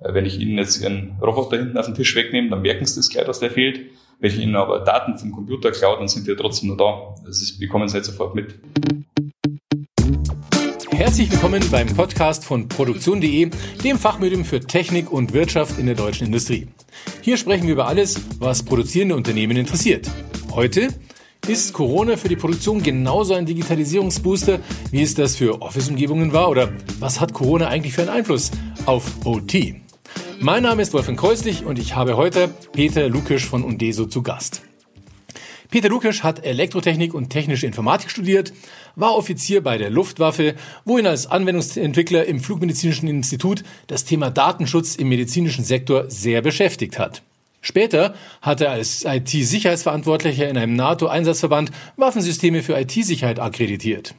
Äh, wenn ich Ihnen jetzt Ihren Roboter hinten auf den Tisch wegnehme, dann merken Sie das gleich, dass der fehlt. Wenn ich Ihnen aber Daten vom Computer klaue, dann sind die trotzdem noch da. Das ist, bekommen Sie nicht sofort mit. Herzlich willkommen beim Podcast von Produktion.de, dem Fachmedium für Technik und Wirtschaft in der deutschen Industrie. Hier sprechen wir über alles, was produzierende Unternehmen interessiert. Heute ist Corona für die Produktion genauso ein Digitalisierungsbooster, wie es das für Office-Umgebungen war? Oder was hat Corona eigentlich für einen Einfluss auf OT? Mein Name ist Wolfgang Kreuslich und ich habe heute Peter Lukisch von Undeso zu Gast. Peter Lukisch hat Elektrotechnik und technische Informatik studiert, war Offizier bei der Luftwaffe, wo ihn als Anwendungsentwickler im Flugmedizinischen Institut das Thema Datenschutz im medizinischen Sektor sehr beschäftigt hat. Später hat er als IT-Sicherheitsverantwortlicher in einem NATO-Einsatzverband Waffensysteme für IT-Sicherheit akkreditiert.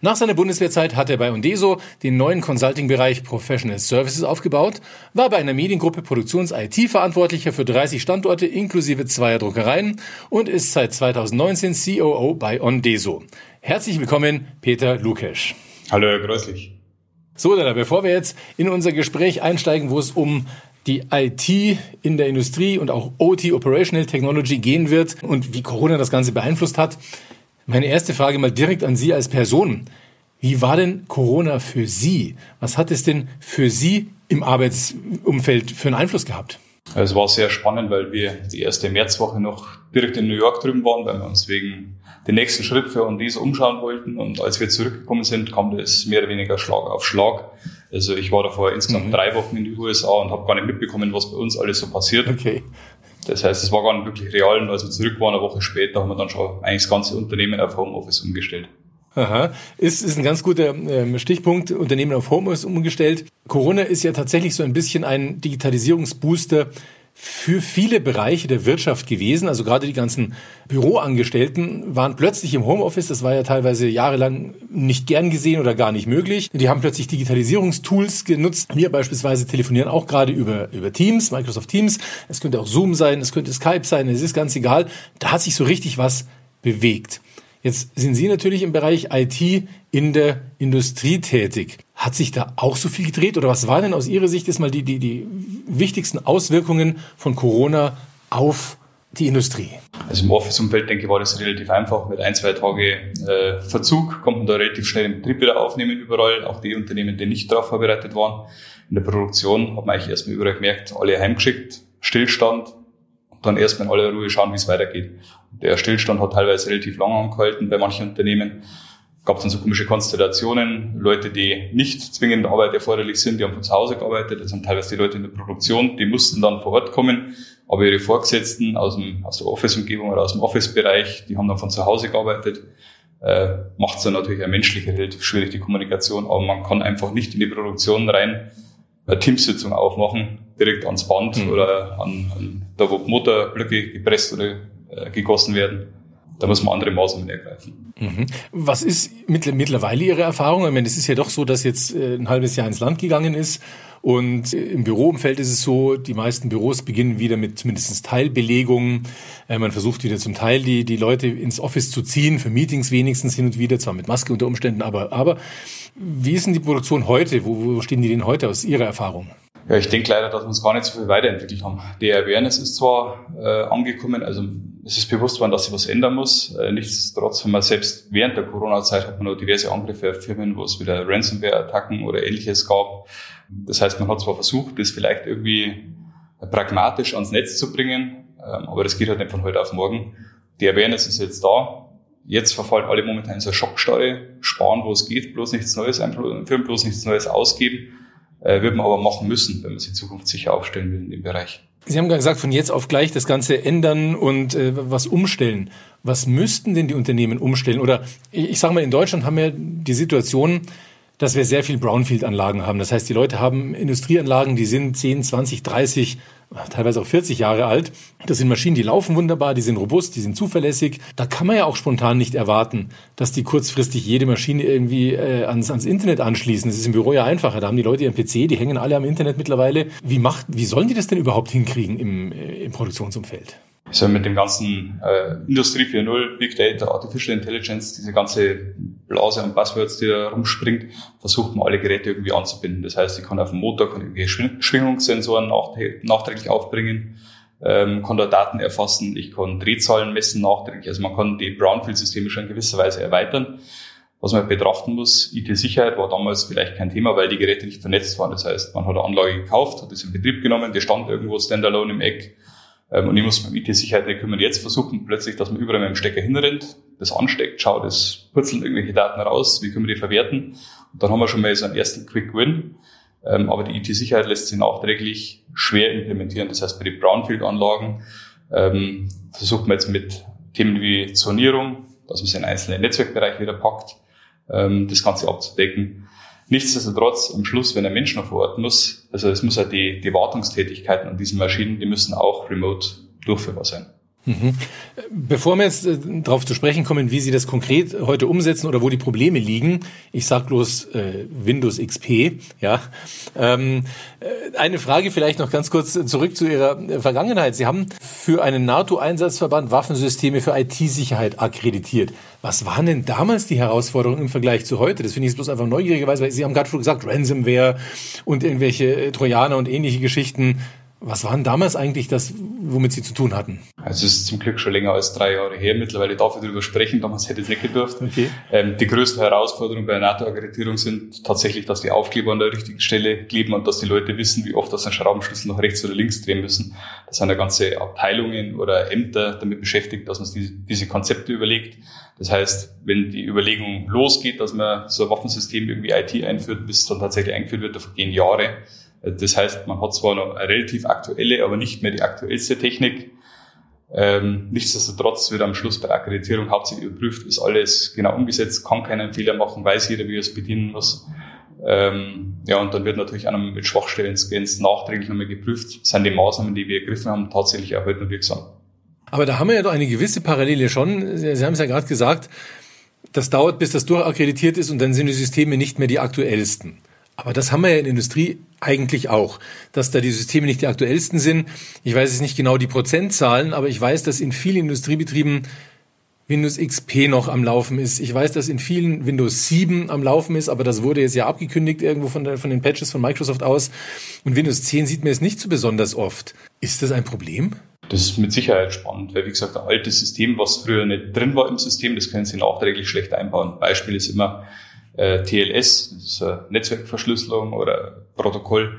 Nach seiner Bundeswehrzeit hat er bei Undeso den neuen Consulting-Bereich Professional Services aufgebaut, war bei einer Mediengruppe Produktions-IT-Verantwortlicher für 30 Standorte inklusive zweier Druckereien und ist seit 2019 COO bei Ondeso. Herzlich willkommen, Peter Lukesch. Hallo, Herr Größlich. So, dann, bevor wir jetzt in unser Gespräch einsteigen, wo es um die IT in der Industrie und auch OT, Operational Technology, gehen wird und wie Corona das Ganze beeinflusst hat, meine erste Frage mal direkt an Sie als Person. Wie war denn Corona für Sie? Was hat es denn für Sie im Arbeitsumfeld für einen Einfluss gehabt? Es war sehr spannend, weil wir die erste Märzwoche noch direkt in New York drüben waren, weil wir uns wegen den nächsten Schritt für Ondesa umschauen wollten. Und als wir zurückgekommen sind, kam das mehr oder weniger Schlag auf Schlag. Also ich war davor insgesamt mhm. drei Wochen in die USA und habe gar nicht mitbekommen, was bei uns alles so passiert. Okay. Das heißt, es war gar nicht wirklich real. Und als wir zurück waren, eine Woche später, haben wir dann schon eigentlich das ganze Unternehmen auf Homeoffice umgestellt. Aha, ist, ist ein ganz guter ähm, Stichpunkt, Unternehmen auf Homeoffice umgestellt. Corona ist ja tatsächlich so ein bisschen ein Digitalisierungsbooster für viele Bereiche der Wirtschaft gewesen. Also gerade die ganzen Büroangestellten waren plötzlich im Homeoffice. Das war ja teilweise jahrelang nicht gern gesehen oder gar nicht möglich. Die haben plötzlich Digitalisierungstools genutzt. Wir beispielsweise telefonieren auch gerade über, über Teams, Microsoft Teams. Es könnte auch Zoom sein, es könnte Skype sein, es ist ganz egal. Da hat sich so richtig was bewegt. Jetzt sind Sie natürlich im Bereich IT in der Industrie tätig. Hat sich da auch so viel gedreht oder was waren denn aus Ihrer Sicht jetzt mal die, die, die wichtigsten Auswirkungen von Corona auf die Industrie? Also im Office-Umfeld, denke ich, war das relativ einfach. Mit ein, zwei Tage äh, Verzug man da relativ schnell den Betrieb wieder aufnehmen überall, auch die Unternehmen, die nicht darauf vorbereitet waren. In der Produktion hat man eigentlich erstmal überall gemerkt, alle heimgeschickt, Stillstand, dann erstmal in aller Ruhe schauen, wie es weitergeht. Der Stillstand hat teilweise relativ lange angehalten bei manchen Unternehmen. Gab es dann so komische Konstellationen, Leute, die nicht zwingend Arbeit erforderlich sind, die haben von zu Hause gearbeitet, das sind teilweise die Leute in der Produktion, die mussten dann vor Ort kommen, aber ihre Vorgesetzten aus, dem, aus der Office-Umgebung oder aus dem Office-Bereich, die haben dann von zu Hause gearbeitet. Äh, Macht es dann natürlich auch menschlich relativ schwierig, die Kommunikation, aber man kann einfach nicht in die Produktion rein eine Teamsitzung aufmachen, direkt ans Band mhm. oder an, an da, wo Motorblöcke gepresst oder äh, gegossen werden. Da muss man andere Maßnahmen ergreifen. Mhm. Was ist mittlerweile Ihre Erfahrung? Ich meine, es ist ja doch so, dass jetzt äh, ein halbes Jahr ins Land gegangen ist. Und äh, im Büroumfeld ist es so, die meisten Büros beginnen wieder mit zumindest Teilbelegungen. Man versucht wieder zum Teil die, die Leute ins Office zu ziehen, für Meetings wenigstens hin und wieder, zwar mit Maske unter Umständen, aber, aber wie ist denn die Produktion heute? Wo, wo stehen die denn heute aus Ihrer Erfahrung? Ja, ich denke leider, dass wir uns gar nicht so viel weiterentwickelt haben. Die Awareness ist zwar äh, angekommen, also es ist bewusst worden, dass sich was ändern muss. Äh, nichtsdestotrotz haben wir selbst während der Corona-Zeit hat man noch diverse Angriffe auf Firmen, wo es wieder Ransomware-Attacken oder ähnliches gab. Das heißt, man hat zwar versucht, das vielleicht irgendwie pragmatisch ans Netz zu bringen, ähm, aber das geht halt nicht von heute auf morgen. Die Awareness ist jetzt da. Jetzt verfallen alle momentan in so eine Schockstarre, sparen, wo es geht, bloß nichts Neues einführen, bloß nichts Neues ausgeben wird man aber machen müssen, wenn man sich in Zukunft sicher aufstellen will in dem Bereich. Sie haben gesagt, von jetzt auf gleich das Ganze ändern und äh, was umstellen. Was müssten denn die Unternehmen umstellen? Oder ich sage mal, in Deutschland haben wir die Situation, dass wir sehr viel Brownfield-Anlagen haben. Das heißt, die Leute haben Industrieanlagen, die sind 10, 20, 30 teilweise auch 40 Jahre alt. Das sind Maschinen, die laufen wunderbar, die sind robust, die sind zuverlässig. Da kann man ja auch spontan nicht erwarten, dass die kurzfristig jede Maschine irgendwie äh, ans, ans Internet anschließen. Das ist im Büro ja einfacher. Da haben die Leute ihren PC, die hängen alle am Internet mittlerweile. Wie macht, wie sollen die das denn überhaupt hinkriegen im, äh, im Produktionsumfeld? Also mit dem ganzen äh, Industrie 4.0, Big Data, Artificial Intelligence, diese ganze Blase an Buzzwords, die da rumspringt, versucht man alle Geräte irgendwie anzubinden. Das heißt, ich kann auf dem Motor kann irgendwie Schwingungssensoren nachträglich aufbringen, ähm, kann da Daten erfassen, ich kann Drehzahlen messen nachträglich. Also man kann die Brownfield-Systeme schon in gewisser Weise erweitern. Was man betrachten muss, IT-Sicherheit war damals vielleicht kein Thema, weil die Geräte nicht vernetzt waren. Das heißt, man hat eine Anlage gekauft, hat das in Betrieb genommen, die stand irgendwo standalone im Eck und ich muss mich um IT-Sicherheit nicht kümmern. Jetzt versuchen plötzlich, dass man überall mit dem Stecker hinrennt, das ansteckt, schaut, es purzeln irgendwelche Daten raus, wie können wir die verwerten? Und dann haben wir schon mal so einen ersten Quick Win. Ähm, aber die IT-Sicherheit lässt sich nachträglich schwer implementieren. Das heißt, bei den Brownfield-Anlagen ähm, versucht man jetzt mit Themen wie Zonierung, dass man es in einzelne Netzwerkbereiche wieder packt, ähm, das Ganze abzudecken. Nichtsdestotrotz, am Schluss, wenn ein Mensch noch vor Ort muss, also es muss ja die, die Wartungstätigkeiten an diesen Maschinen, die müssen auch remote durchführbar sein. Mhm. Bevor wir jetzt äh, darauf zu sprechen kommen, wie Sie das konkret heute umsetzen oder wo die Probleme liegen, ich sage bloß äh, Windows XP, ja. Ähm, äh, eine Frage vielleicht noch ganz kurz zurück zu Ihrer Vergangenheit. Sie haben für einen NATO-Einsatzverband Waffensysteme für IT-Sicherheit akkreditiert. Was waren denn damals die Herausforderungen im Vergleich zu heute? Das finde ich bloß einfach neugierigerweise, weil Sie haben gerade schon gesagt, Ransomware und irgendwelche Trojaner und ähnliche Geschichten. Was waren damals eigentlich das, womit Sie zu tun hatten? Also es ist zum Glück schon länger als drei Jahre her. Mittlerweile darf ich darüber sprechen. Damals hätte ich es nicht gedurft. Okay. Ähm, die größten Herausforderungen bei der NATO-Akkreditierung sind tatsächlich, dass die Aufkleber an der richtigen Stelle kleben und dass die Leute wissen, wie oft das ein Schraubenschlüssel nach rechts oder links drehen müssen. Das sind ja ganze Abteilungen oder Ämter damit beschäftigt, dass man diese, diese Konzepte überlegt. Das heißt, wenn die Überlegung losgeht, dass man so ein Waffensystem irgendwie IT einführt, bis es dann tatsächlich eingeführt wird, da vergehen Jahre. Das heißt, man hat zwar noch eine relativ aktuelle, aber nicht mehr die aktuellste Technik. Ähm, nichtsdestotrotz wird am Schluss bei der Akkreditierung hauptsächlich überprüft, ist alles genau umgesetzt, kann keinen Fehler machen, weiß jeder, wie er es bedienen muss. Ähm, ja, und dann wird natürlich auch noch mit Schwachstellen-Scans nachträglich nochmal geprüft, sind die Maßnahmen, die wir ergriffen haben, tatsächlich auch heute noch wirksam. Aber da haben wir ja doch eine gewisse Parallele schon. Sie haben es ja gerade gesagt, das dauert, bis das durchakkreditiert ist und dann sind die Systeme nicht mehr die aktuellsten. Aber das haben wir ja in der Industrie eigentlich auch, dass da die Systeme nicht die aktuellsten sind. Ich weiß jetzt nicht genau die Prozentzahlen, aber ich weiß, dass in vielen Industriebetrieben Windows XP noch am Laufen ist. Ich weiß, dass in vielen Windows 7 am Laufen ist, aber das wurde jetzt ja abgekündigt irgendwo von, der, von den Patches von Microsoft aus. Und Windows 10 sieht man jetzt nicht so besonders oft. Ist das ein Problem? Das ist mit Sicherheit spannend, weil wie gesagt, ein altes System, was früher nicht drin war im System, das können Sie nachträglich schlecht einbauen. Beispiel ist immer, äh, TLS, das ist eine Netzwerkverschlüsselung oder Protokoll.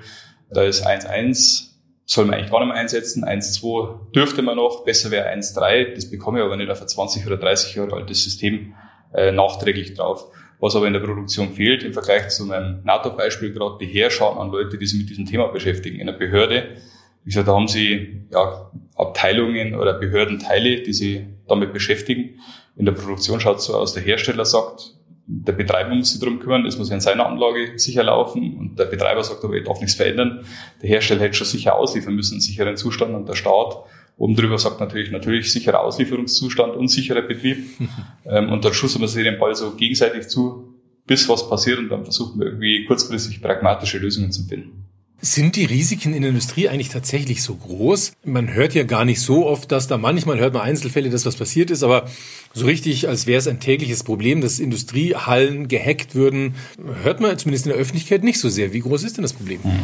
Da ist 1.1, soll man eigentlich gar nicht mehr einsetzen. 1.2 dürfte man noch, besser wäre 1.3. Das bekomme ich aber nicht auf ein 20 oder 30 Jahre altes System äh, nachträglich drauf. Was aber in der Produktion fehlt, im Vergleich zu meinem NATO-Beispiel gerade, die Heerschauen an Leute, die sich mit diesem Thema beschäftigen. In der Behörde, wie gesagt, da haben sie ja, Abteilungen oder Behördenteile, die sich damit beschäftigen. In der Produktion schaut es so aus, der Hersteller sagt, der Betreiber muss sich darum kümmern, es muss ja in seiner Anlage sicher laufen und der Betreiber sagt aber, ich darf nichts verändern. Der Hersteller hätte schon sicher ausliefern müssen, sicheren Zustand und der Staat oben drüber sagt natürlich, natürlich sicherer Auslieferungszustand und sicherer Betrieb. ähm, und dann schussen wir sich den Ball so gegenseitig zu, bis was passiert und dann versuchen wir irgendwie kurzfristig pragmatische Lösungen zu finden. Sind die Risiken in der Industrie eigentlich tatsächlich so groß? Man hört ja gar nicht so oft, dass da manchmal hört man Einzelfälle, dass was passiert ist, aber so richtig, als wäre es ein tägliches Problem, dass Industriehallen gehackt würden, hört man zumindest in der Öffentlichkeit nicht so sehr. Wie groß ist denn das Problem? Mhm.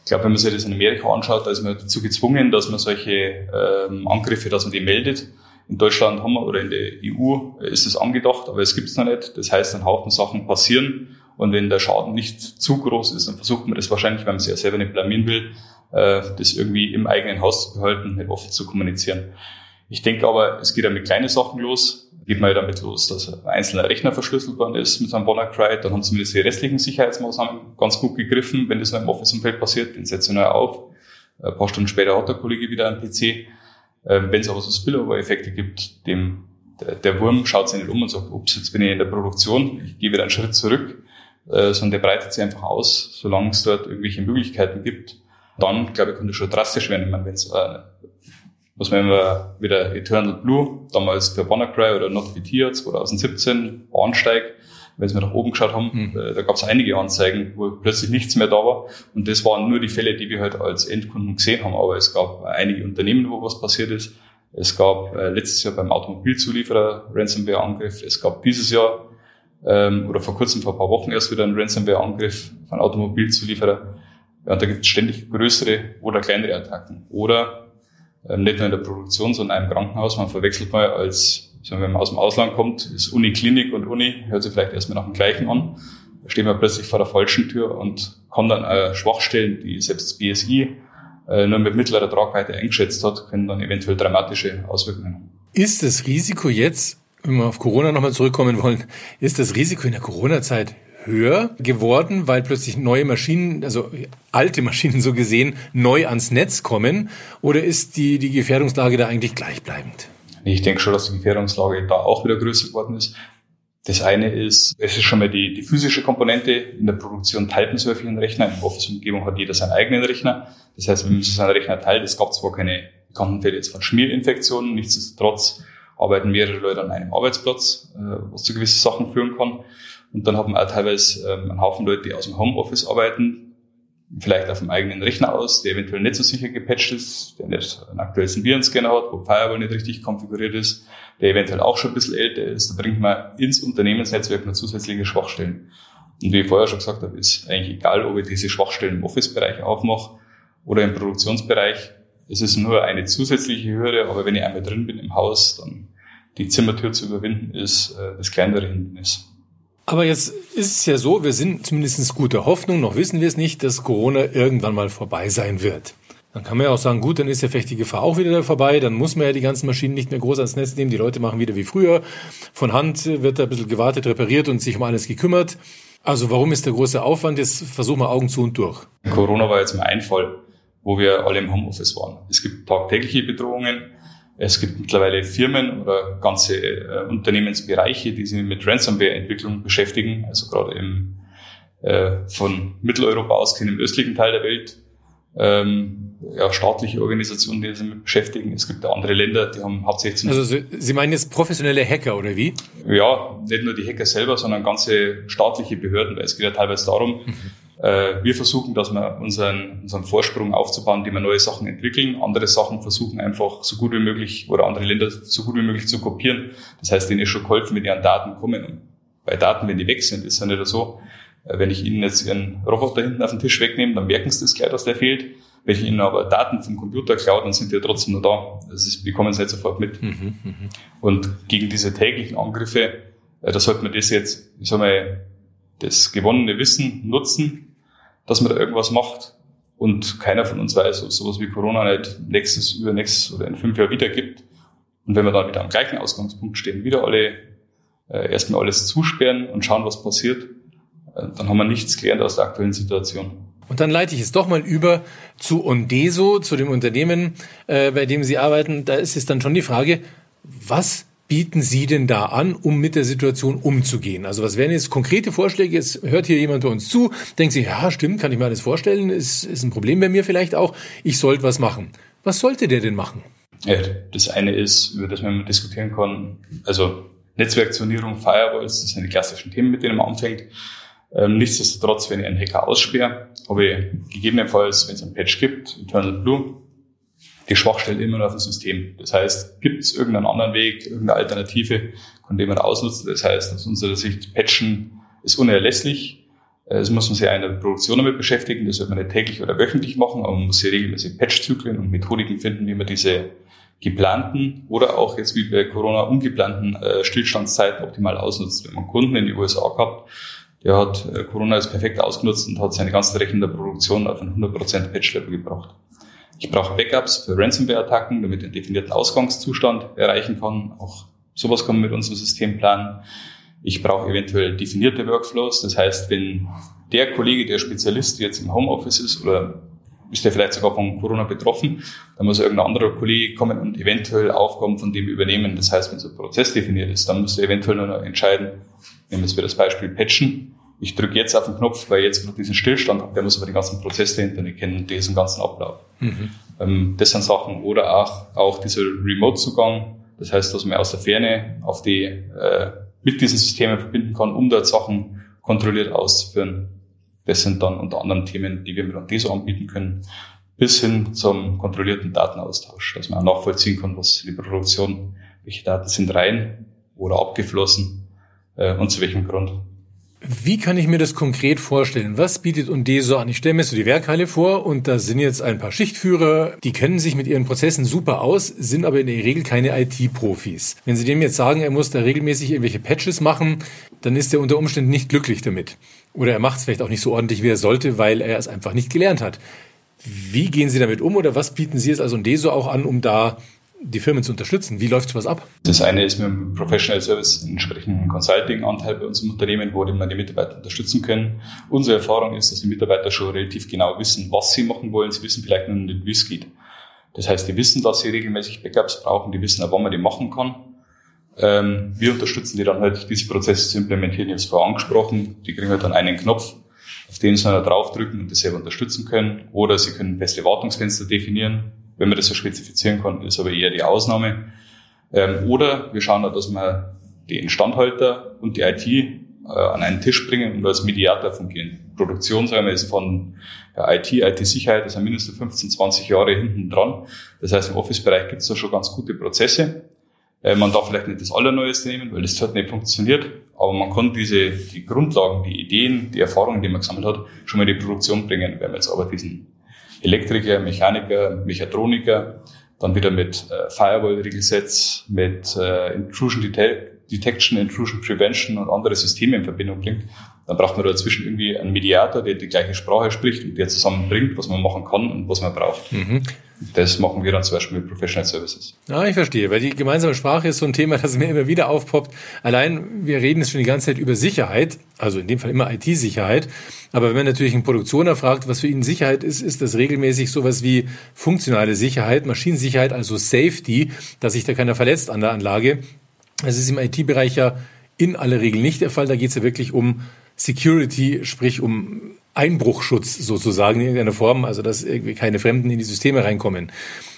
Ich glaube, wenn man sich das in Amerika anschaut, da ist man dazu gezwungen, dass man solche ähm, Angriffe, dass man die meldet. In Deutschland haben wir oder in der EU ist es angedacht, aber es gibt es noch nicht. Das heißt, ein Haufen Sachen passieren und wenn der Schaden nicht zu groß ist, dann versucht man das wahrscheinlich, weil man sich ja selber nicht blamieren will, äh, das irgendwie im eigenen Haus zu behalten, nicht offen zu kommunizieren. Ich denke aber, es geht ja mit kleinen Sachen los. Geht ja damit los, dass ein einzelner Rechner verschlüsselt worden ist mit einem WannaCry, dann haben zumindest die restlichen Sicherheitsmaßnahmen ganz gut gegriffen, wenn das noch im Office-Umfeld passiert, den ich neu auf. Ein paar Stunden später hat der Kollege wieder einen PC. Äh, wenn es aber so Spillover-Effekte gibt, dem, der Wurm schaut sich nicht um und sagt, ups, jetzt bin ich in der Produktion, ich gehe wieder einen Schritt zurück äh, sondern der breitet sich einfach aus, solange es dort irgendwelche Möglichkeiten gibt. Dann, glaube ich, könnte es schon drastisch werden, wenn es äh, was wenn wir wieder Eternal Blue, damals für WannaCry oder Not Here 2017, Bahnsteig, wenn wir nach oben geschaut haben, mhm. äh, da gab es einige Anzeigen, wo plötzlich nichts mehr da war. Und das waren nur die Fälle, die wir halt als Endkunden gesehen haben. Aber es gab einige Unternehmen, wo was passiert ist. Es gab äh, letztes Jahr beim Automobilzulieferer Ransomware-Angriff. Es gab dieses Jahr Ähm, oder vor kurzem, vor ein paar Wochen erst wieder ein Ransomware-Angriff von Automobilzulieferer. Ja, und da gibt es ständig größere oder kleinere Attacken. Oder ähm, nicht nur in der Produktion, sondern in einem Krankenhaus. Man verwechselt mal als, sagen wir, wenn man aus dem Ausland kommt, ist Uniklinik und Uni, hört sich vielleicht erstmal nach dem gleichen an. Da steht man plötzlich vor der falschen Tür und kann dann äh, Schwachstellen, die selbst das BSI äh, nur mit mittlerer Tragweite eingeschätzt hat, können dann eventuell dramatische Auswirkungen haben. Ist das Risiko jetzt, wenn wir auf Corona nochmal zurückkommen wollen, ist das Risiko in der Corona-Zeit höher geworden, weil plötzlich neue Maschinen, also alte Maschinen so gesehen, neu ans Netz kommen? Oder ist die, die Gefährdungslage da eigentlich gleichbleibend? Ich denke schon, dass die Gefährdungslage da auch wieder größer geworden ist. Das eine ist, es ist schon mal die, die physische Komponente. In der Produktion teilt man so einen Rechner. In der Office-Umgebung hat jeder seinen eigenen Rechner. Das heißt, wenn man sich seinen Rechner teilt, es gab zwar keine bekannten Fälle jetzt von Schmierinfektionen, nichtsdestotrotz arbeiten mehrere Leute an einem Arbeitsplatz, äh, was zu gewissen Sachen führen kann. Und dann haben wir auch teilweise ähm, einen Haufen Leute, die aus dem Homeoffice arbeiten, vielleicht auf dem eigenen Rechner aus, der eventuell nicht so sicher gepatcht ist, der nicht einen aktuellen Virenscanner hat, wo Firewall nicht richtig konfiguriert ist, der eventuell auch schon ein bisschen älter ist. Da bringt man ins Unternehmensnetzwerk noch zusätzliche Schwachstellen. Und wie ich vorher schon gesagt habe, ist eigentlich egal, ob ich diese Schwachstellen im Office-Bereich aufmache oder im Produktionsbereich. Es ist nur eine zusätzliche Hürde, aber wenn ich einmal drin bin im Haus, dann die Zimmertür zu überwinden, ist äh, das kleinere Hindernis. Aber jetzt ist es ja so, wir sind zumindest guter Hoffnung, noch wissen wir es nicht, dass Corona irgendwann mal vorbei sein wird. Dann kann man ja auch sagen, gut, dann ist ja vielleicht die Gefahr auch wieder vorbei, dann muss man ja die ganzen Maschinen nicht mehr groß ans Netz nehmen, die Leute machen wieder wie früher. Von Hand wird da ein bisschen gewartet, repariert und sich um alles gekümmert. Also warum ist der große Aufwand? Jetzt versuchen wir Augen zu und durch. Corona war jetzt mal ein Fall, wo wir alle im Homeoffice waren. Es gibt tagtägliche Bedrohungen. Es gibt mittlerweile Firmen oder ganze äh, Unternehmensbereiche, die sich mit Ransomware-Entwicklung beschäftigen. Also gerade im, äh, von Mitteleuropa ausgehend im östlichen Teil der Welt ähm, ja, staatliche Organisationen, die sich damit beschäftigen. Es gibt andere Länder, die haben hauptsächlich... Also Sie meinen jetzt professionelle Hacker oder wie? Ja, nicht nur die Hacker selber, sondern ganze staatliche Behörden, weil es geht ja teilweise darum, mhm. Wir versuchen, dass wir unseren, unseren Vorsprung aufzubauen, indem wir neue Sachen entwickeln. Andere Sachen versuchen einfach so gut wie möglich oder andere Länder so gut wie möglich zu kopieren. Das heißt, denen ist schon geholfen, wenn die an Daten kommen. Und bei Daten, wenn die weg sind, ist ja nicht so, äh, wenn ich Ihnen jetzt Ihren Roboter hinten auf den Tisch wegnehme, dann merken Sie das gleich, dass der fehlt. Wenn ich Ihnen aber Daten vom Computer klaue, dann sind die ja trotzdem noch da. Das ist, bekommen Sie nicht sofort mit. Mhm, mh. Und gegen diese täglichen Angriffe, äh, da sollte man das jetzt, ich sag mal, das gewonnene Wissen nutzen, dass man da irgendwas macht. Und keiner von uns weiß, ob sowas wie Corona nicht nächstes, übernächstes oder in fünf Jahren wieder gibt. Und wenn wir dann wieder am gleichen Ausgangspunkt stehen, wieder alle äh, erstmal alles zusperren und schauen, was passiert, äh, dann haben wir nichts gelernt aus der aktuellen Situation. Und dann leite ich es doch mal über zu Ondeso, zu dem Unternehmen, äh, bei dem Sie arbeiten. Da ist es dann schon die Frage, was bieten Sie denn da an, um mit der Situation umzugehen? Also was wären jetzt konkrete Vorschläge? Jetzt hört hier jemand bei uns zu, denkt sich, ja, stimmt, kann ich mir alles vorstellen, ist, ist ein Problem bei mir vielleicht auch, ich sollte was machen. Was sollte der denn machen? Ja, das eine ist, über das man diskutieren kann, also Netzwerkzonierung, Firewalls, das sind die klassischen Themen, mit denen man anfängt. Ähm, nichtsdestotrotz, wenn ich einen Hacker aussperre, habe ich gegebenenfalls, wenn es einen Patch gibt, Internal Blue, die Schwachstelle immer noch auf dem System. Das heißt, gibt es irgendeinen anderen Weg, irgendeine Alternative, von dem man ausnutzen? Das heißt, aus unserer Sicht, Patchen ist unerlässlich. Äh, das muss man sich in Produktion damit beschäftigen. Das wird man nicht täglich oder wöchentlich machen, aber man muss hier regelmäßig Patchzyklen und Methodiken finden, wie man diese geplanten oder auch jetzt wie bei Corona ungeplanten äh, Stillstandszeiten optimal ausnutzt. Wenn man Kunden in die USA gehabt, der hat äh, Corona als perfekt ausgenutzt und hat seine ganzen Rechen der Produktion auf ein 100% Patch-Level gebracht. Ich brauche Backups für Ransomware-Attacken, damit ich einen definierten Ausgangszustand erreichen kann. Auch sowas kann man mit unserem System planen. Ich brauche eventuell definierte Workflows. Das heißt, wenn der Kollege, der Spezialist jetzt im Homeoffice ist oder ist der vielleicht sogar von Corona betroffen, dann muss irgendein anderer Kollege kommen und eventuell Aufgaben von dem übernehmen. Das heißt, wenn so ein Prozess definiert ist, dann muss er eventuell nur noch entscheiden, nehmen wir das Beispiel Patchen, ich drücke jetzt auf den Knopf, weil ich jetzt gerade diesen Stillstand habe, der muss aber den ganzen Prozess dahinter nicht kennen, diesen ganzen Ablauf. Mhm. Ähm, das sind Sachen. Oder auch, auch dieser Remote-Zugang, das heißt, dass man aus der Ferne auf die, äh, mit diesen Systemen verbinden kann, um dort Sachen kontrolliert auszuführen. Das sind dann unter anderem Themen, die wir mit Andeso anbieten können, bis hin zum kontrollierten Datenaustausch, dass man auch nachvollziehen kann, was die Produktion, welche Daten sind rein oder abgeflossen äh, und zu welchem Grund. Wie kann ich mir das konkret vorstellen? Was bietet Undeso an? Ich stelle mir so die Werkhalle vor und da sind jetzt ein paar Schichtführer, die kennen sich mit ihren Prozessen super aus, sind aber in der Regel keine IT-Profis. Wenn Sie dem jetzt sagen, er muss da regelmäßig irgendwelche Patches machen, dann ist er unter Umständen nicht glücklich damit. Oder er macht es vielleicht auch nicht so ordentlich, wie er sollte, weil er es einfach nicht gelernt hat. Wie gehen Sie damit um oder was bieten Sie jetzt als Undeso auch an, um da die Firmen zu unterstützen? Wie läuft sowas ab? Das eine ist mit dem Professional Service entsprechenden Consulting-Anteil bei uns im Unternehmen, wo wir die Mitarbeiter unterstützen können. Unsere Erfahrung ist, dass die Mitarbeiter schon relativ genau wissen, was sie machen wollen. Sie wissen vielleicht nur nicht, wie es geht. Das heißt, die wissen, dass sie regelmäßig Backups brauchen, die wissen auch, wann man die machen kann. Ähm, wir unterstützen die dann halt, diese Prozesse zu implementieren, jetzt vorher angesprochen. Die kriegen halt dann einen Knopf, auf den sie dann draufdrücken und das selber unterstützen können. Oder sie können feste Wartungsfenster definieren, wenn man das so spezifizieren kann, ist aber eher die Ausnahme. Ähm, oder wir schauen, dass wir die Instandhalter und die IT äh, an einen Tisch bringen und als Mediator fungieren. Produktion, sagen wir, ist von ja, IT, IT-Sicherheit, ist ja mindestens 15, 20 Jahre hinten dran. Das heißt, im Office-Bereich gibt es da schon ganz gute Prozesse. Äh, man darf vielleicht nicht das Allerneueste nehmen, weil das hat nicht funktioniert. Aber man kann diese, die Grundlagen, die Ideen, die Erfahrungen, die man gesammelt hat, schon mal in die Produktion bringen. Wenn man jetzt aber diesen Elektriker, Mechaniker, Mechatroniker, dann wieder mit äh, Firewall-Regelsets, mit äh, Intrusion Detection, Intrusion Prevention und andere Systeme in Verbindung bringt, dann braucht man dazwischen irgendwie einen Mediator, der die gleiche Sprache spricht und der zusammenbringt, was man machen kann und was man braucht. Mhm. Das machen wir dann zum Beispiel mit Professional Services. Ja, ich verstehe, weil die gemeinsame Sprache ist so ein Thema, das mir immer wieder aufpoppt. Allein, wir reden jetzt schon die ganze Zeit über Sicherheit, also in dem Fall immer IT-Sicherheit. Aber wenn man natürlich einen Produktioner fragt, was für ihn Sicherheit ist, ist das regelmäßig sowas wie funktionale Sicherheit, Maschinensicherheit, also Safety, dass sich da keiner verletzt an der Anlage. Das ist im IT-Bereich ja in aller Regel nicht der Fall. Da geht es ja wirklich um Security, sprich um Einbruchschutz sozusagen in irgendeiner Form, also dass irgendwie keine Fremden in die Systeme reinkommen.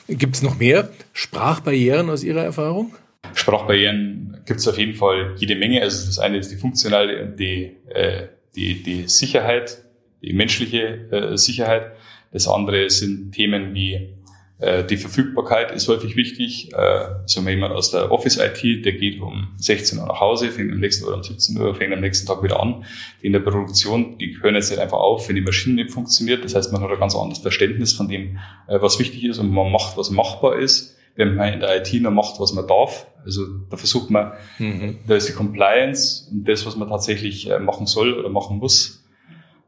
Gibt es noch mehr Sprachbarrieren aus Ihrer Erfahrung? Sprachbarrieren gibt es auf jeden Fall jede Menge. Also das eine ist die funktionale und die, äh, die, die Sicherheit, die menschliche äh, Sicherheit. Das andere sind Themen wie die Verfügbarkeit ist häufig wichtig. Äh, so jemand aus der Office-IT, der geht um 16 Uhr nach Hause, fängt am nächsten oder um 17 Uhr, fängt am nächsten Tag wieder an. Die in der Produktion, die hören jetzt nicht einfach auf, wenn die Maschine nicht funktioniert. Das heißt, man hat ein ganz anderes Verständnis von dem, äh, was wichtig ist und man macht, was machbar ist. Wenn man in der IT nur macht, was man darf, also da versucht man, mhm. da ist die Compliance und das, was man tatsächlich machen soll oder machen muss.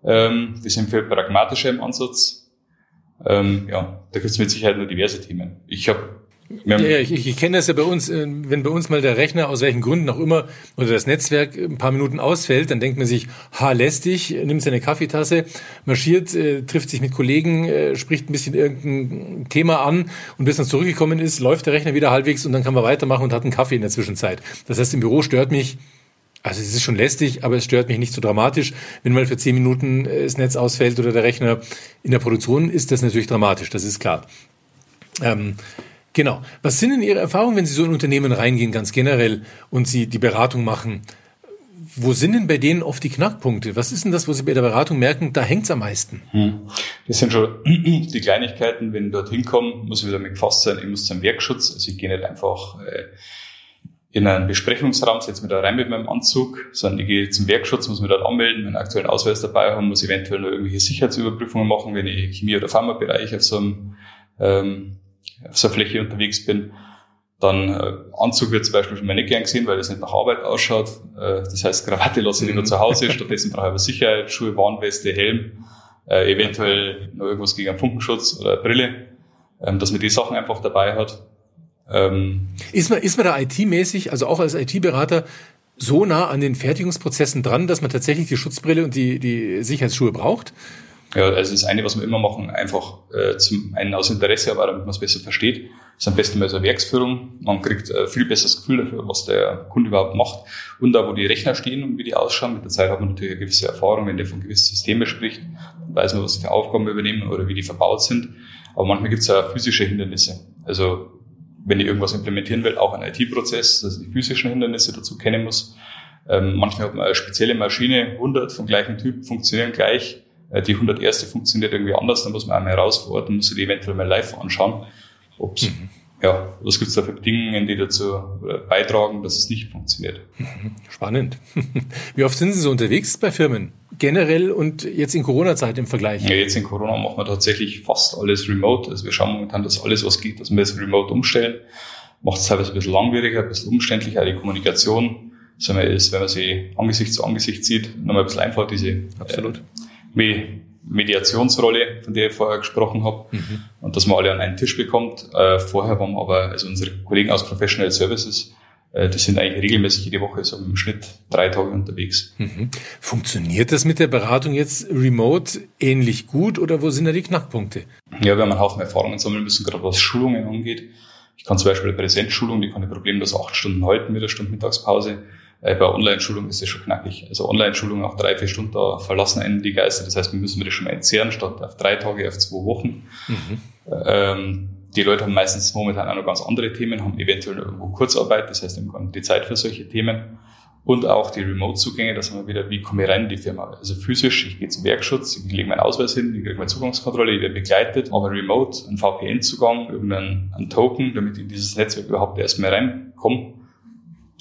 Ähm, die sind viel pragmatischer im Ansatz ähm, ja, da gibt es mit Sicherheit nur diverse Themen. Ich habe ja, ich, ich kenne das ja bei uns, äh, wenn bei uns mal der Rechner aus welchen Gründen auch immer oder das Netzwerk ein paar Minuten ausfällt, dann denkt man sich, ha, lästig, nimmt seine Kaffeetasse, marschiert, äh, trifft sich mit Kollegen, äh, spricht ein bisschen irgendein Thema an und bis dann zurückgekommen ist, läuft der Rechner wieder halbwegs und dann kann man weitermachen und hat einen Kaffee in der Zwischenzeit. Das heißt, im Büro stört mich also es ist schon lästig, aber es stört mich nicht so dramatisch. Wenn mal für zehn Minuten äh, das Netz ausfällt oder der Rechner in der Produktion, ist das natürlich dramatisch, das ist klar. Ähm, genau. Was sind denn Ihre Erfahrungen, wenn Sie so in Unternehmen reingehen, ganz generell, und Sie die Beratung machen? Wo sind denn bei denen oft die Knackpunkte? Was ist denn das, wo Sie bei der Beratung merken, da hängt's am meisten? Hm. Das sind schon die Kleinigkeiten. Wenn ich dorthin komme, muss ich wieder mit gefasst sein, ich muss zum Werkschutz. Also ich gehe nicht einfach... Äh, in einen Besprechungsraum, setze mich da rein mit meinem Anzug, sondern ich gehe zum Werkschutz, muss mich dort anmelden, meinen aktuellen Ausweis dabei haben, muss eventuell noch irgendwelche Sicherheitsüberprüfungen machen, wenn ich Chemie- oder Pharmabereich auf so, einem, ähm, auf so einer Fläche unterwegs bin. Dann äh, Anzug wird zum Beispiel schon mal nicht gern gesehen, weil das nicht nach Arbeit ausschaut. Äh, das heißt, Krawatte lasse ich nur zu Hause, stattdessen brauche ich aber Sicherheit, Schuhe, Warnweste, Helm, äh, eventuell noch irgendwas gegen einen Funkenschutz oder Brille, ähm, dass man die Sachen einfach dabei hat. Ähm, ist, man, ist man da IT-mäßig, also auch als IT-Berater, so nah an den Fertigungsprozessen dran, dass man tatsächlich die Schutzbrille und die, die Sicherheitsschuhe braucht? Ja, also das eine, was wir immer machen, einfach äh, zum einen aus Interesse, aber damit man es besser versteht, ist am besten mal so eine Werksführung. Man kriegt äh, viel besseres Gefühl dafür, was der Kunde überhaupt macht. Und da, wo die Rechner stehen und wie die ausschauen, mit der Zeit hat man natürlich eine gewisse Erfahrung, wenn der von gewissen Systemen spricht, dann weiß man, was für Aufgaben übernehmen oder wie die verbaut sind. Aber manchmal gibt es ja physische Hindernisse. Also wenn ich irgendwas implementieren will, auch ein IT-Prozess, dass ich die physischen Hindernisse dazu kennen muss. Ähm, manchmal hat man eine spezielle Maschine, 100 vom gleichen Typ funktionieren gleich. Äh, die 101. funktioniert irgendwie anders, dann muss man einmal raus vor Ort und muss sich die eventuell mal live anschauen, es mhm. ja, was gibt es da für Bedingungen, die dazu beitragen, dass es nicht funktioniert. Spannend. Wie oft sind Sie so unterwegs bei Firmen? Generell und jetzt in Corona-Zeit im Vergleich? Ja, jetzt in Corona machen wir tatsächlich fast alles remote. Also wir schauen momentan, dass alles, was geht, dass wir es remote umstellen. Macht es teilweise ein bisschen langwieriger, ein bisschen umständlicher, die Kommunikation. Sagen wir, ist, wenn man sie Angesicht zu Angesicht sieht, nochmal ein bisschen einfach diese Absolut. Äh, Mediationsrolle, von der ich vorher gesprochen habe, mhm. und dass man alle an einen Tisch bekommt. Äh, vorher waren aber, also unsere Kollegen aus Professional Services, äh, die sind eigentlich regelmäßig jede Woche so im Schnitt drei Tage unterwegs. Mhm. Funktioniert das mit der Beratung jetzt remote ähnlich gut oder wo sind da die Knackpunkte? Ja, wir haben einen Haufen Erfahrungen sammeln müssen, gerade was Schulungen angeht. Ich kann zum Beispiel eine Präsenzschulung, die kann ich problemlos acht Stunden halten mit einer Stunde Mittagspause. Äh, bei Online-Schulung ist das schon knackig. Also Online-Schulung nach drei, vier Stunden, da verlassen einen die Geister. Das heißt, wir müssen das schon mal entzehren, statt auf drei Tage, auf zwei Wochen. Mhm. Ähm, die Leute haben meistens momentan auch noch ganz andere Themen, haben eventuell irgendwo Kurzarbeit, das heißt, haben die Zeit für solche Themen. Und auch die Remote-Zugänge, da sind wir wieder, wie komme ich rein in die Firma? Also physisch, ich gehe zum Werkschutz, ich lege meinen Ausweis hin, ich kriege meine Zugangskontrolle, ich werde begleitet, aber remote, ein VPN-Zugang, irgendein Token, damit ich in dieses Netzwerk überhaupt erstmal reinkomme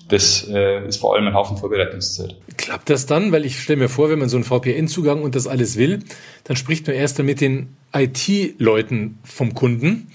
das äh, ist vor allem ein Haufen Vorbereitungszeit. Klappt das dann? Weil ich stelle mir vor, wenn man so einen VPN-Zugang und das alles will, dann spricht man erst mit den IT-Leuten vom Kunden.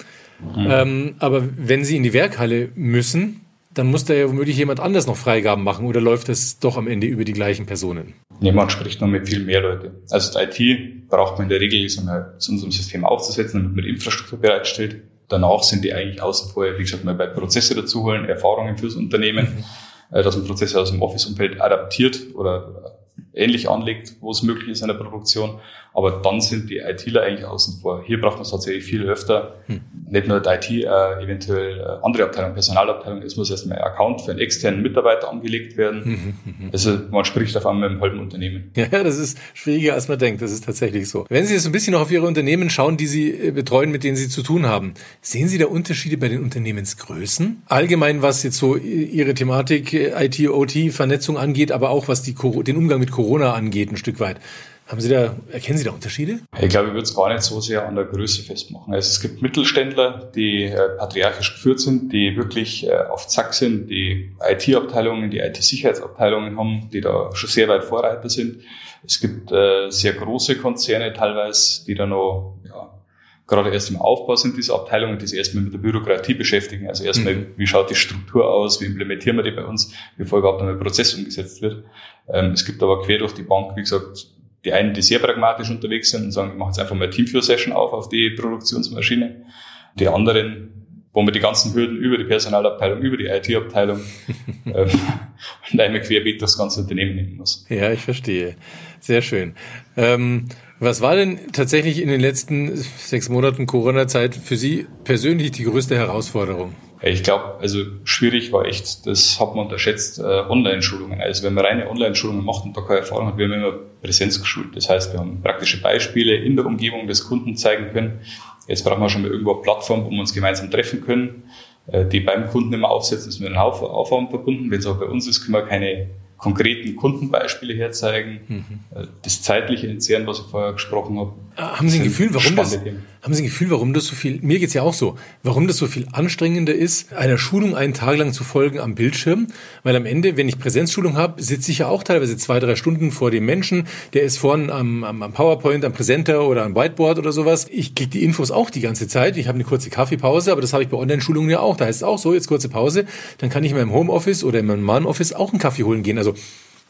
Mhm. Ähm, aber wenn sie in die Werkhalle müssen, dann muss da ja womöglich jemand anders noch Freigaben machen oder läuft das doch am Ende über die gleichen Personen? Nee, man spricht noch mit viel mehr Leute. Also die IT braucht man in der Regel, so zu unserem System aufzusetzen, damit man die Infrastruktur bereitstellt. Danach sind die eigentlich außen vor, wie gesagt, mal bei Prozesse dazuholen, Erfahrungen fürs Unternehmen, mhm. Äh, dass man Prozesse aus dem Office-Umfeld adaptiert oder ähnlich anlegt, wo es möglich ist in der Produktion. Aber dann sind die ITler eigentlich außen vor. Hier braucht man es tatsächlich viel öfter. Hm. Nicht nur IT, äh, eventuell äh, andere Abteilungen, Personalabteilung. Es muss erstmal ein Account für einen externen Mitarbeiter angelegt werden. Mhm, mhm. Also man spricht auf einmal mit einem halben Unternehmen. Ja, das ist schwieriger, als man denkt. Das ist tatsächlich so. Wenn Sie jetzt ein bisschen noch auf Ihre Unternehmen schauen, die Sie äh, betreuen, mit denen Sie zu tun haben, sehen Sie da Unterschiede bei den Unternehmensgrößen? Allgemein, was jetzt so Ihre Thematik äh, IT, OT, Vernetzung angeht, aber auch was die, den Umgang mit Corona angeht, ein Stück weit. Haben Sie da, erkennen Sie da Unterschiede? Ich glaube, ich würde es gar nicht so sehr an der Größe festmachen. Also es gibt Mittelständler, die äh, patriarchisch geführt sind, die wirklich äh, auf Zack sind, die IT-Abteilungen, die IT-Sicherheitsabteilungen haben, die da schon sehr weit Vorreiter sind. Es gibt äh, sehr große Konzerne teilweise, die da noch ja, gerade erst im Aufbau sind, diese Abteilungen, die sich erstmal mit der Bürokratie beschäftigen. Also erstmal, mhm. wie schaut die Struktur aus, wie implementieren wir die bei uns, bevor überhaupt einmal ein Prozess umgesetzt wird. Ähm, es gibt aber quer durch die Bank, wie gesagt, die einen, die sehr pragmatisch unterwegs sind und sagen, ich mache jetzt einfach mal Teamview-Session auf auf die Produktionsmaschine. Die anderen, wo man die ganzen Hürden über die Personalabteilung, über die IT-Abteilung ähm, und einmal querbeet das ganze Unternehmen nehmen muss. Ja, ich verstehe. Sehr schön. Ähm, was war denn tatsächlich in den letzten sechs Monaten Corona-Zeit für Sie persönlich die größte Herausforderung? Ich glaube, also schwierig war echt, das hat man unterschätzt, äh, Online-Schulungen. Also wenn man reine Online-Schulungen macht und da keine Erfahrung hat, wir haben immer Präsenz geschult. Das heißt, wir haben praktische Beispiele in der Umgebung des Kunden zeigen können. Jetzt brauchen wir schon mal irgendwo eine Plattform, wo wir uns gemeinsam treffen können, äh, die beim Kunden immer aufsetzen, ist mit einem Aufwand verbunden. Wenn es auch bei uns ist, können wir keine konkreten Kundenbeispiele herzeigen, mhm. Äh, das zeitliche Entzehren, was ich vorher gesprochen habe. Ah, haben Sie ein Gefühl, warum das, haben Sie ein Gefühl, warum das so viel, mir geht's ja auch so, warum das so viel anstrengender ist, einer Schulung einen Tag lang zu folgen am Bildschirm? Weil am Ende, wenn ich Präsenzschulung habe, sitze ich ja auch teilweise zwei, drei Stunden vor dem Menschen, der ist vorne am, am, am PowerPoint, am Präsenter oder am Whiteboard oder sowas. Ich kriege die Infos auch die ganze Zeit. Ich habe eine kurze Kaffeepause, aber das habe ich bei Online-Schulungen ja auch. Da heißt es auch so, jetzt kurze Pause, dann kann ich in meinem Homeoffice oder in meinem Mann-Office auch einen Kaffee holen gehen. Also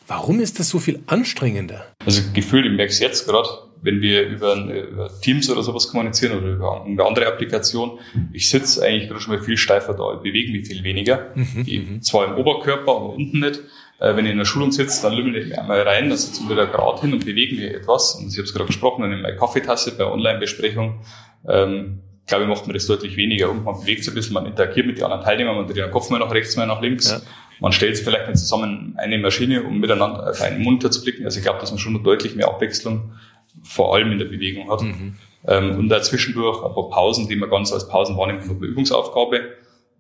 Warum ist das so viel anstrengender? Also gefühlt, ich merke es jetzt gerade, wenn wir über, über, Teams oder sowas kommunizieren oder über eine andere Applikation, ich sitze eigentlich gerade schon mal viel steifer da, bewege mich viel weniger. Mhm, mhm. zwar im Oberkörper, aber unten nicht. Äh, wenn ich in der Schulung sitze, dann lümmel ich mich einmal rein, dann sitze ich wieder gerade hin und bewege mich etwas. Und ich habe es gerade gesprochen, dann nehme ich meine Kaffeetasse bei Online-Besprechung. Ähm, glaube ich, macht man das deutlich weniger und man bewegt sich ein bisschen, man interagiert mit den anderen Teilnehmern, man dreht den Kopf mal nach rechts, mal nach links. Ja. Man stellt sich vielleicht mal zusammen eine Maschine, um miteinander auf einen Monitor zu blicken. Also ich glaube, dass man schon deutlich mehr Abwechslung vor allem in der Bewegung hat. Mhm. Ähm, und dazwischendurch ein paar Pausen, die man ganz als Pausen wahrnimmt, eine Übungsaufgabe.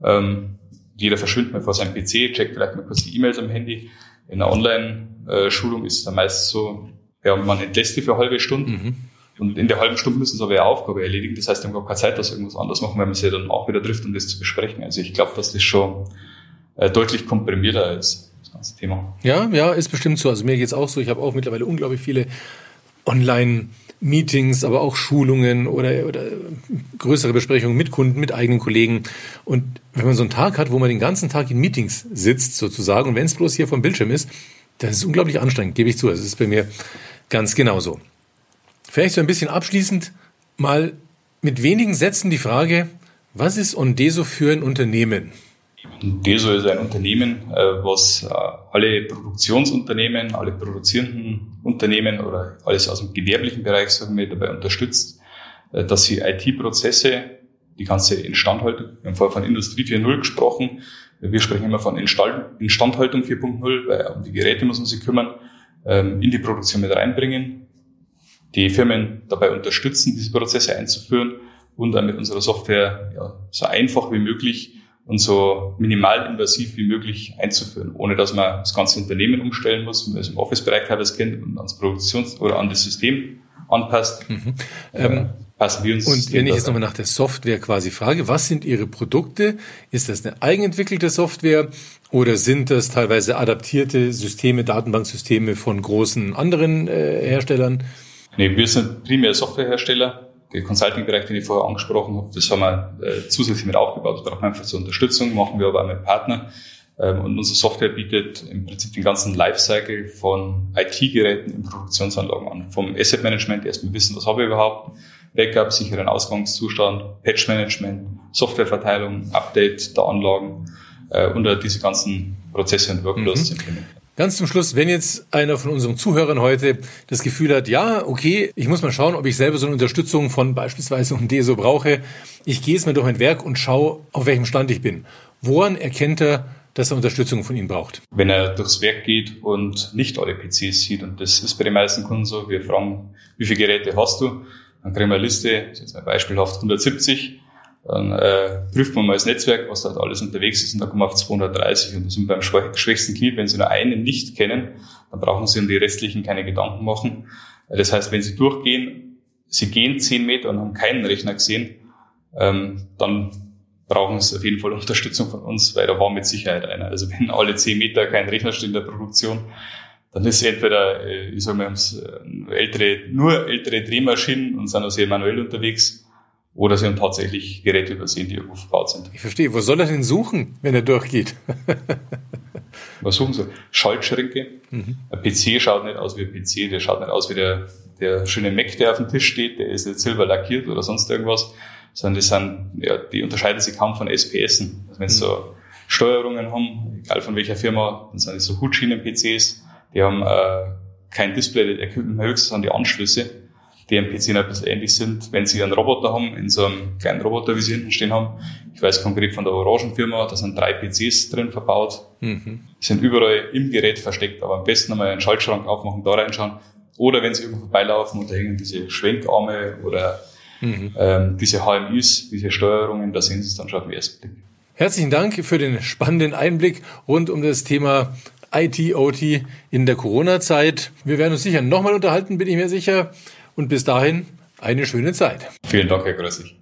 Ähm, jeder verschwindet mal vor seinem PC, checkt vielleicht mal kurz die E-Mails am Handy. In einer Online-Schulung ist es dann meist so, ja, man entlässt die für halbe Stunde. Mhm Und in der halben Stunde müssen sie aber ihre Aufgabe erledigen. Das heißt, die haben gar keine Zeit, dass irgendwas anderes machen, weil man sie dann auch wieder trifft, um das zu besprechen. Also ich glaube, dass das schon äh, deutlich komprimierter ist, das ganze Thema. Ja, ja, ist bestimmt so. Also mir geht's auch so. Ich habe auch mittlerweile unglaublich viele Online- Meetings, aber auch Schulungen oder, oder größere Besprechungen mit Kunden, mit eigenen Kollegen. Und wenn man so einen Tag hat, wo man den ganzen Tag in Meetings sitzt sozusagen und wenn es bloß hier vom Bildschirm ist, das ist unglaublich anstrengend, gebe ich zu. Das ist bei mir ganz genauso. Vielleicht so ein bisschen abschließend mal mit wenigen Sätzen die Frage, was ist Ondeso für ein Unternehmen? Deso ist ein Unternehmen, äh, was äh, alle Produktionsunternehmen, alle produzierenden Unternehmen oder alles aus dem gewerblichen Bereich sagen wir, dabei unterstützt, äh, dass sie IT-Prozesse, die ganze Instandhaltung, wir haben vorher von Industrie 4.0 gesprochen, wir sprechen immer von Instandhaltung 4.0, weil um die Geräte muss man sich kümmern, ähm, in die Produktion mit reinbringen, die Firmen dabei unterstützen, diese Prozesse einzuführen und dann mit unserer Software ja, so einfach wie möglich und so minimalinvasiv wie möglich einzuführen, ohne dass man das ganze Unternehmen umstellen muss, wie man es im Office-Bereich teilweise kennt und ans Produktions- oder an das System anpasst. Mhm. Ähm, passen wir uns. Und wenn ich jetzt nochmal nach der Software quasi frage, was sind Ihre Produkte? Ist das eine eigenentwickelte Software oder sind das teilweise adaptierte Systeme, Datenbanksysteme von großen anderen äh, Herstellern? Nee, wir sind primär Softwarehersteller der Consulting-Bereich, den ich vorher angesprochen habe, das haben wir äh, zusätzlich mit aufgebaut. Das braucht man einfach zur Unterstützung, machen wir aber auch mit Partner. Ähm, und unsere Software bietet im Prinzip den ganzen Lifecycle von IT-Geräten in Produktionsanlagen an. Vom Asset Management, erstmal wissen, was habe ich überhaupt, Backup, sicheren Ausgangszustand, Patch Management, Softwareverteilung, Update der Anlagen äh, und diese ganzen Prozesse und Workflows mhm. zu implementieren. Ganz zum Schluss, wenn jetzt einer von unseren Zuhörern heute das Gefühl hat, ja, okay, ich muss mal schauen, ob ich selber so eine Unterstützung von beispielsweise und DESO brauche. Ich gehe jetzt mal durch mein Werk und schaue, auf welchem Stand ich bin. Woran erkennt er, dass er Unterstützung von Ihnen braucht? Wenn er durchs Werk geht und nicht alle PCs sieht, und das ist bei den meisten Kunden so, wir fragen, wie viele Geräte hast du? Dann kriegen wir eine Liste, jetzt mal beispielhaft 170 dann äh, prüft man mal das Netzwerk, was halt alles unterwegs ist und dann kommen wir auf 230 und das sind beim schwächsten Glied, wenn Sie nur einen nicht kennen, dann brauchen Sie um die restlichen keine Gedanken machen. Das heißt, wenn Sie durchgehen, Sie gehen 10 Meter und haben keinen Rechner gesehen, ähm, dann brauchen Sie auf jeden Fall Unterstützung von uns, weil da war mit Sicherheit einer. Also wenn alle 10 Meter kein Rechner steht in der Produktion, dann ist entweder, ich sage mal, ältere, nur ältere Drehmaschinen und sind auch sehr manuell unterwegs oder sie haben tatsächlich Geräte übersehen, die irgendwo verbaut sind. Ich verstehe. Wo soll er denn suchen, wenn er durchgeht? Was suchen sie? Schaltschränke. Mhm. Ein PC schaut nicht aus wie ein PC, der schaut nicht aus wie der, der schöne Mac, der auf dem Tisch steht, der ist nicht silber lackiert oder sonst irgendwas, sondern die sind, ja, die unterscheiden sich kaum von SPS. Also wenn sie mhm. so Steuerungen haben, egal von welcher Firma, dann sind das so Hutschienen-PCs, die haben äh, kein Display, der höchstens an die Anschlüsse die am PC ein bisschen ähnlich sind. Wenn Sie einen Roboter haben, in so einem kleinen Roboter, wie Sie hinten stehen haben, ich weiß konkret von der Orangenfirma, da sind drei PCs drin verbaut, mhm. sind überall im Gerät versteckt, aber am besten einmal einen Schaltschrank aufmachen, da reinschauen. Oder wenn Sie irgendwo vorbeilaufen und da hängen diese Schwenkarme oder mhm. ähm, diese HMIs, diese Steuerungen, da sehen Sie es dann schon auf den ersten Blick. Herzlichen Dank für den spannenden Einblick rund um das Thema IT, OT in der Corona-Zeit. Wir werden uns sicher nochmal unterhalten, bin ich mir sicher. Und bis dahin eine schöne Zeit. Vielen Dank, Herr Grössig.